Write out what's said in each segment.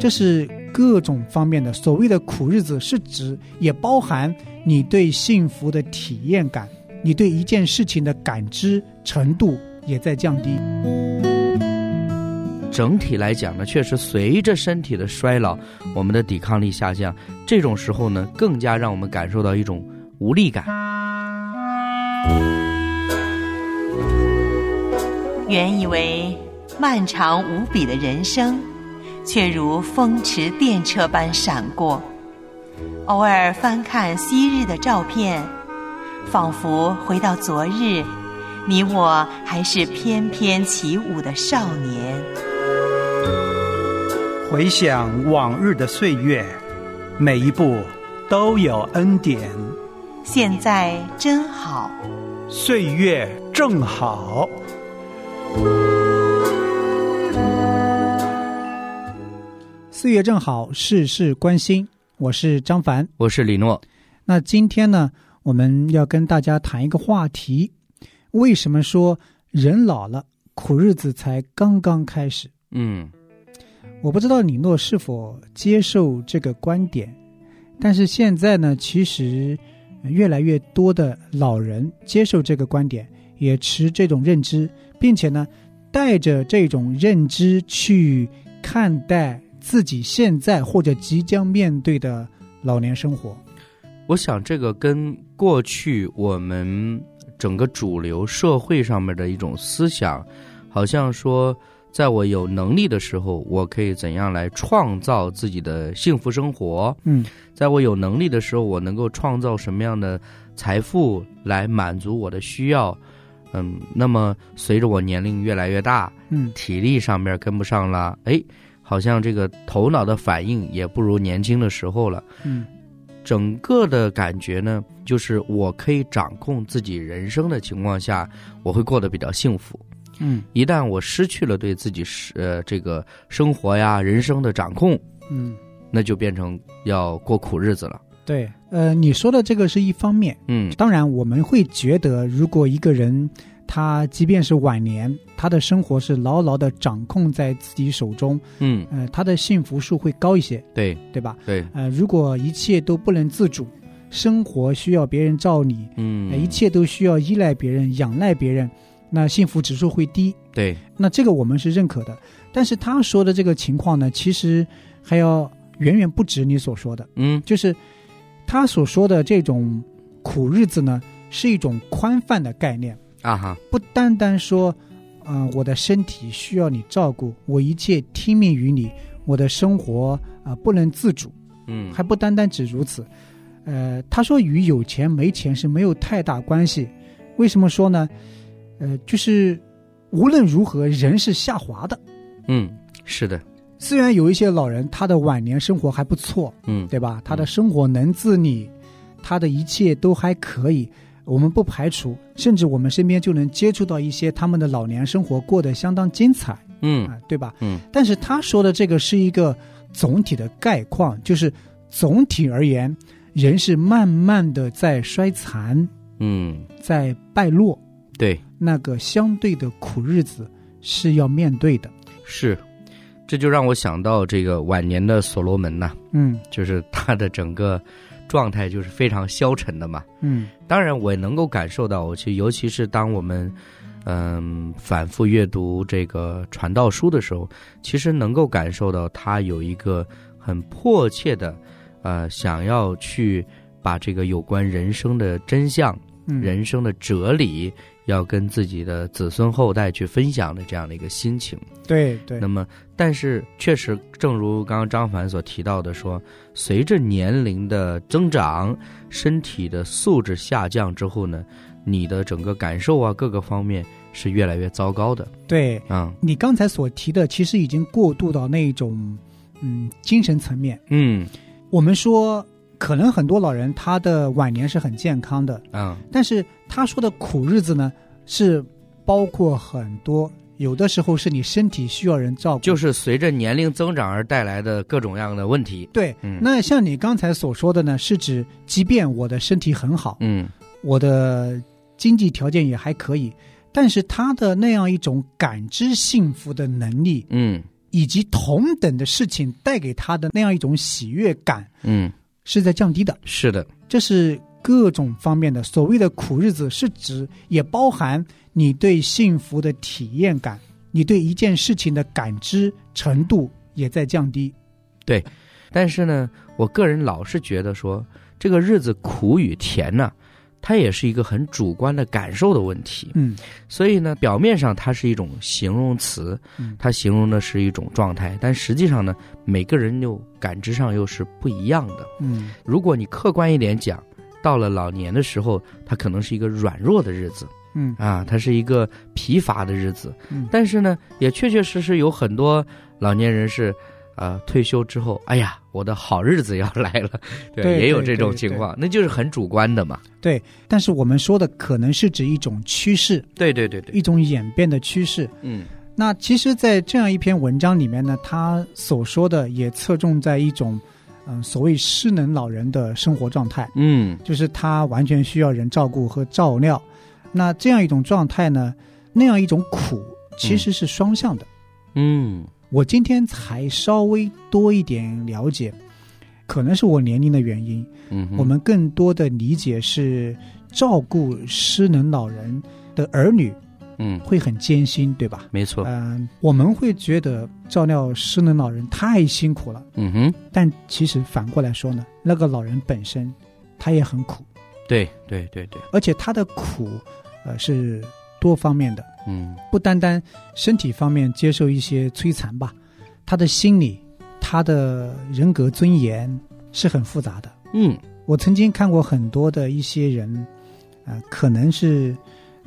这是各种方面的。所谓的苦日子，是指也包含你对幸福的体验感，你对一件事情的感知程度也在降低。整体来讲呢，确实随着身体的衰老，我们的抵抗力下降，这种时候呢，更加让我们感受到一种无力感。原以为漫长无比的人生，却如风驰电掣般闪过。偶尔翻看昔日的照片，仿佛回到昨日，你我还是翩翩起舞的少年。回想往日的岁月，每一步都有恩典。现在真好，岁月正好。岁月正好，事事关心。我是张凡，我是李诺。那今天呢，我们要跟大家谈一个话题：为什么说人老了，苦日子才刚刚开始？嗯。我不知道李诺是否接受这个观点，但是现在呢，其实越来越多的老人接受这个观点，也持这种认知，并且呢，带着这种认知去看待自己现在或者即将面对的老年生活。我想，这个跟过去我们整个主流社会上面的一种思想，好像说。在我有能力的时候，我可以怎样来创造自己的幸福生活？嗯，在我有能力的时候，我能够创造什么样的财富来满足我的需要？嗯，那么随着我年龄越来越大，嗯，体力上面跟不上了，哎，好像这个头脑的反应也不如年轻的时候了。嗯，整个的感觉呢，就是我可以掌控自己人生的情况下，我会过得比较幸福。嗯，一旦我失去了对自己是呃这个生活呀、人生的掌控，嗯，那就变成要过苦日子了。对，呃，你说的这个是一方面，嗯，当然我们会觉得，如果一个人他即便是晚年，他的生活是牢牢的掌控在自己手中，嗯，呃，他的幸福数会高一些，对，对吧？对，呃，如果一切都不能自主，生活需要别人照你，嗯，一切都需要依赖别人、仰赖别人。那幸福指数会低，对，那这个我们是认可的。但是他说的这个情况呢，其实还要远远不止你所说的。嗯，就是他所说的这种苦日子呢，是一种宽泛的概念啊哈，不单单说，嗯，我的身体需要你照顾，我一切听命于你，我的生活啊不能自主，嗯，还不单单只如此。呃，他说与有钱没钱是没有太大关系。为什么说呢？呃，就是无论如何，人是下滑的。嗯，是的。虽然有一些老人他的晚年生活还不错，嗯，对吧？他的生活能自理，他的一切都还可以。我们不排除，甚至我们身边就能接触到一些他们的老年生活过得相当精彩，嗯，对吧？嗯。但是他说的这个是一个总体的概况，就是总体而言，人是慢慢的在衰残，嗯，在败落。对，那个相对的苦日子是要面对的。是，这就让我想到这个晚年的所罗门呐，嗯，就是他的整个状态就是非常消沉的嘛。嗯，当然我也能够感受到，其实尤其是当我们嗯反复阅读这个传道书的时候，其实能够感受到他有一个很迫切的呃想要去把这个有关人生的真相、人生的哲理。要跟自己的子孙后代去分享的这样的一个心情，对对。那么，但是确实，正如刚刚张凡所提到的，说随着年龄的增长，身体的素质下降之后呢，你的整个感受啊，各个方面是越来越糟糕的。对，嗯，你刚才所提的，其实已经过渡到那种嗯精神层面。嗯，我们说。可能很多老人他的晚年是很健康的，嗯，但是他说的苦日子呢，是包括很多，有的时候是你身体需要人照顾，就是随着年龄增长而带来的各种样的问题。对，那像你刚才所说的呢，是指即便我的身体很好，嗯，我的经济条件也还可以，但是他的那样一种感知幸福的能力，嗯，以及同等的事情带给他的那样一种喜悦感嗯，是在降低的。是的，这是各种方面的所谓的苦日子，是指也包含你对幸福的体验感，你对一件事情的感知程度也在降低。对但是呢，我个人老是觉得说，这个日子苦与甜呢，它也是一个很主观的感受的问题。嗯所以呢，表面上它是一种形容词嗯，它形容的是一种状态，但实际上呢，每个人又感知上又是不一样的。嗯如果你客观一点讲，到了老年的时候，它可能是一个软弱的日子嗯啊，它是一个疲乏的日子。嗯但是呢，也确确实实有很多老年人是，呃，退休之后，哎呀，我的好日子要来了，对，对对也有这种情况，那就是很主观的嘛。对。但是我们说的可能是指一种趋势，对对对对，一种演变的趋势。嗯那其实，在这样一篇文章里面呢，他所说的也侧重在一种，嗯、所谓失能老人的生活状态。嗯就是他完全需要人照顾和照料。那这样一种状态呢，那样一种苦其实是双向的。嗯我今天才稍微多一点了解，可能是我年龄的原因，嗯，我们更多的理解是照顾失能老人的儿女嗯。会很艰辛，对吧？没错，嗯、我们会觉得照料失能老人太辛苦了，嗯哼，但其实反过来说呢，那个老人本身他也很苦。对对对对，而且他的苦，呃，是多方面的，嗯。不单单身体方面接受一些摧残吧，他的心理、他的人格尊严是很复杂的。嗯。我曾经看过很多的一些人，呃，可能是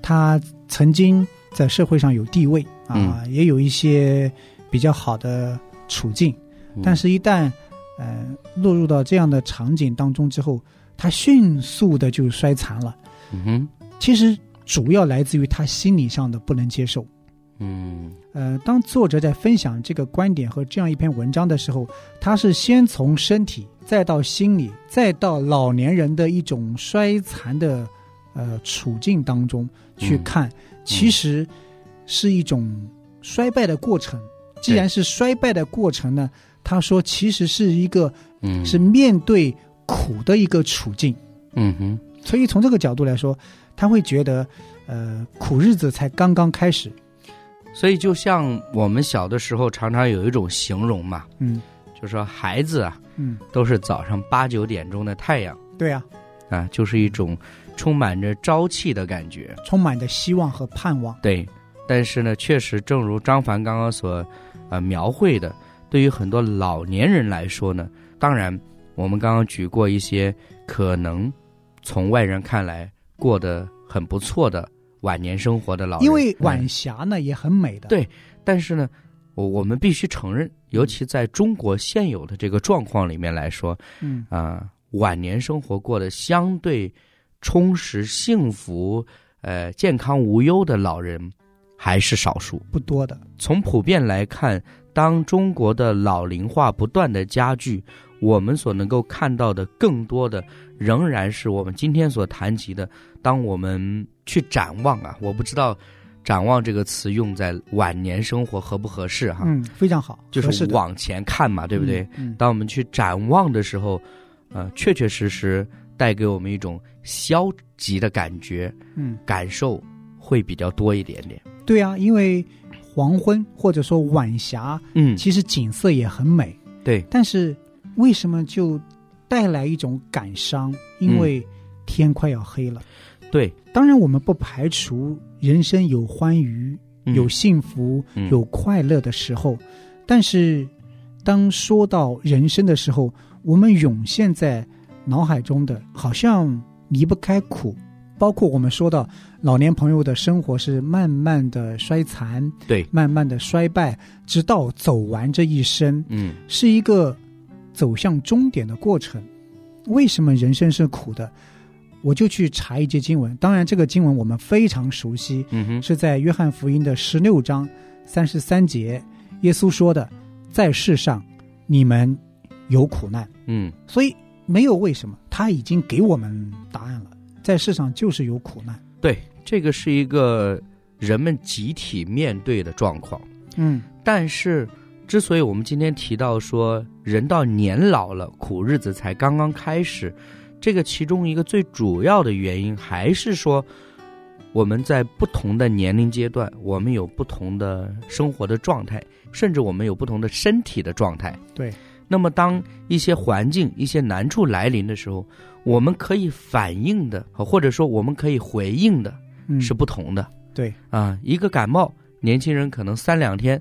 他曾经在社会上有地位啊，也有一些比较好的处境，嗯。但是，一旦呃落入到这样的场景当中之后，他迅速的就衰残了。嗯哼，其实主要来自于他心理上的不能接受。嗯呃，当作者在分享这个观点和这样一篇文章的时候，他是先从身体，再到心理，再到老年人的一种衰残的呃处境当中去嗯看，其实是一种衰败的过程。既然是衰败的过程呢，他说其实是一个嗯，是面对苦的一个处境。嗯哼，所以从这个角度来说，他会觉得，呃，苦日子才刚刚开始。所以就像我们小的时候常常有一种形容嘛，嗯就说孩子啊，嗯，都是早上八九点钟的太阳对啊，啊，就是一种充满着朝气的感觉。充满着希望和盼望。对，但是呢，确实正如张凡刚刚所呃描绘的，对于很多老年人来说呢，当然我们刚刚举过一些可能从外人看来过得很不错的晚年生活的老人，因为嗯晚霞呢也很美的。对但是呢，我我们必须承认，尤其在中国现有的这个状况里面来说，嗯啊、晚年生活过得相对充实、幸福、呃健康无忧的老人还是少数。不多的。从普遍来看，当中国的老龄化不断的加剧，我们所能够看到的更多的，仍然是我们今天所谈及的。当我们去展望啊，我不知道“展望”这个词用在晚年生活合不合适哈、嗯，非常好，就是往前看嘛，对不对？？嗯，当我们去展望的时候，呃，确确实实带给我们一种消极的感觉，嗯，感受会比较多一点点。对啊，因为黄昏或者说晚霞，嗯，其实景色也很美，对，但是为什么就带来一种感伤？因为天快要黑了。对，当然，我们不排除人生有欢愉、嗯。有幸福、嗯。有快乐的时候，但是当说到人生的时候，我们涌现在脑海中的，好像离不开苦。包括我们说到老年朋友的生活是慢慢的衰残，对，慢慢的衰败，直到走完这一生，嗯是一个走向终点的过程。为什么人生是苦的？我就去查一节经文，当然这个经文我们非常熟悉，嗯哼，是在约翰福音的十六章三十三节，耶稣说的：“在世上你们有苦难。嗯”所以没有为什么，他已经给我们在世上就是有苦难。对，这个是一个人们集体面对的状况。嗯但是之所以我们今天提到说人到年老了，苦日子才刚刚开始，这个其中一个最主要的原因还是说。我们在不同的年龄阶段，我们有不同的生活的状态，甚至我们有不同的身体的状态。对。那么，当一些环境、一些难处来临的时候，我们可以反应的，或者说我们可以回应的，是不同的。对。啊，一个感冒，年轻人可能三两天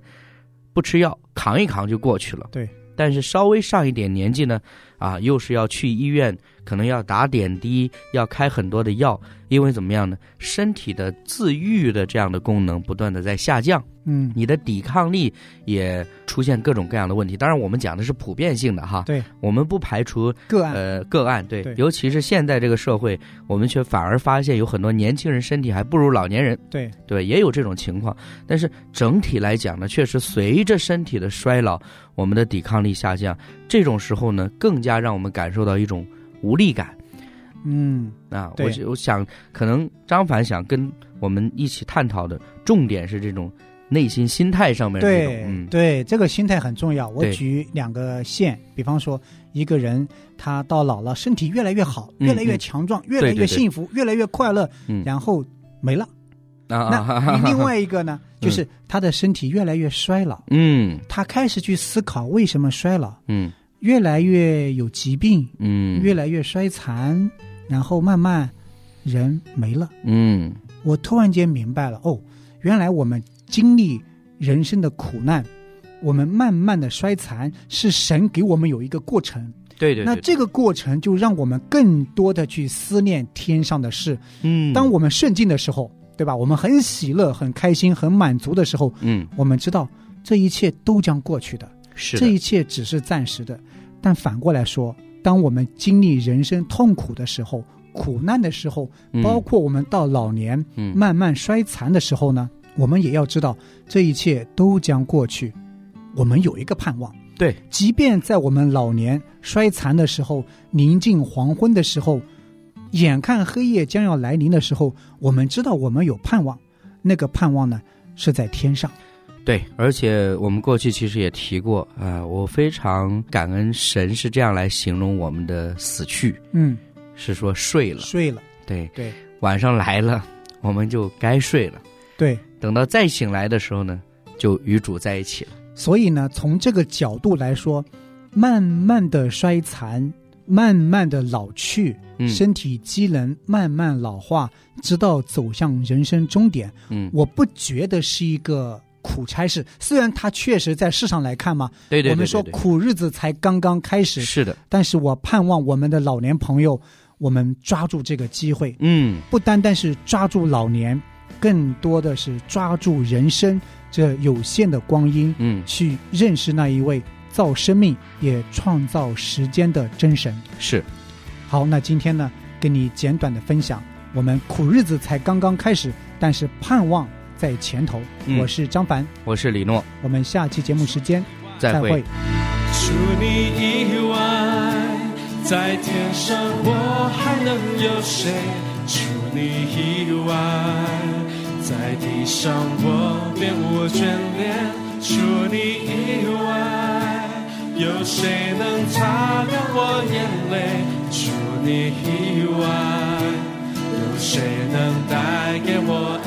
不吃药，扛一扛就过去了。对。但是稍微上一点年纪呢，啊，又是要去医院。可能要打点滴，要开很多的药，因为怎么样呢？身体的自愈的这样的功能不断的在下降。嗯，你的抵抗力也出现各种各样的问题。当然，我们讲的是普遍性的哈。对，我们不排除个案。呃，个案对，尤其是现在这个社会，我们却反而发现有很多年轻人身体还不如老年人。对，对，也有这种情况。但是整体来讲呢，确实随着身体的衰老，我们的抵抗力下降。这种时候呢，更加让我们感受到一种。无力感，嗯啊，我我想可能张凡想跟我们一起探讨的重点是这种内心心态上面的这种，对这个心态很重要。我举两个线，比方说一个人他到老了，身体越来越好，越来越强壮，越来越幸福，越来越快乐，然后没了。那 另外一个呢，就是他的身体越来越衰老，嗯，他开始去思考为什么衰老，嗯。越来越有疾病，嗯，越来越衰残，然后慢慢人没了，嗯，我突然间明白了，哦，原来我们经历人生的苦难，我们慢慢的衰残，是神给我们有一个过程，对对，那这个过程就让我们更多的去思念天上的事，嗯，当我们顺境的时候，对吧？我们很喜乐、很开心、很满足的时候，嗯，我们知道这一切都将过去的，是这一切只是暂时的。但反过来说，当我们经历人生痛苦的时候、苦难的时候，包括我们到老年慢慢衰残的时候呢，我们也要知道这一切都将过去。我们有一个盼望，对，即便在我们老年衰残的时候、临近黄昏的时候、眼看黑夜将要来临的时候，我们知道我们有盼望。那个盼望呢，是在天上。对，而且我们过去其实也提过啊，我非常感恩神是这样来形容我们的死去，嗯，是说睡了，睡了，对。对，晚上来了，我们就该睡了，对，等到再醒来的时候呢，就与主在一起了。所以呢，从这个角度来说，慢慢的衰残，慢慢的老去，身体机能慢慢老化，直到走向人生终点，嗯，我不觉得是一个。苦差事，虽然它确实在世上来看嘛，对对，我们说苦日子才刚刚开始，是的。但是我盼望我们的老年朋友，我们抓住这个机会，嗯，不单单是抓住老年，更多的是抓住人生这有限的光阴，嗯，去认识那一位造生命也创造时间的真神。是。好，那今天呢，跟你简短的分享，我们苦日子才刚刚开始，但是盼望。在前头，我是张凡，我是李诺，我们下期节目时间再会。除你以外，在天上我还能有谁？除你以外，在地上我别无眷恋。除你以外，有谁能擦干我眼泪？除你以外，有谁能带给我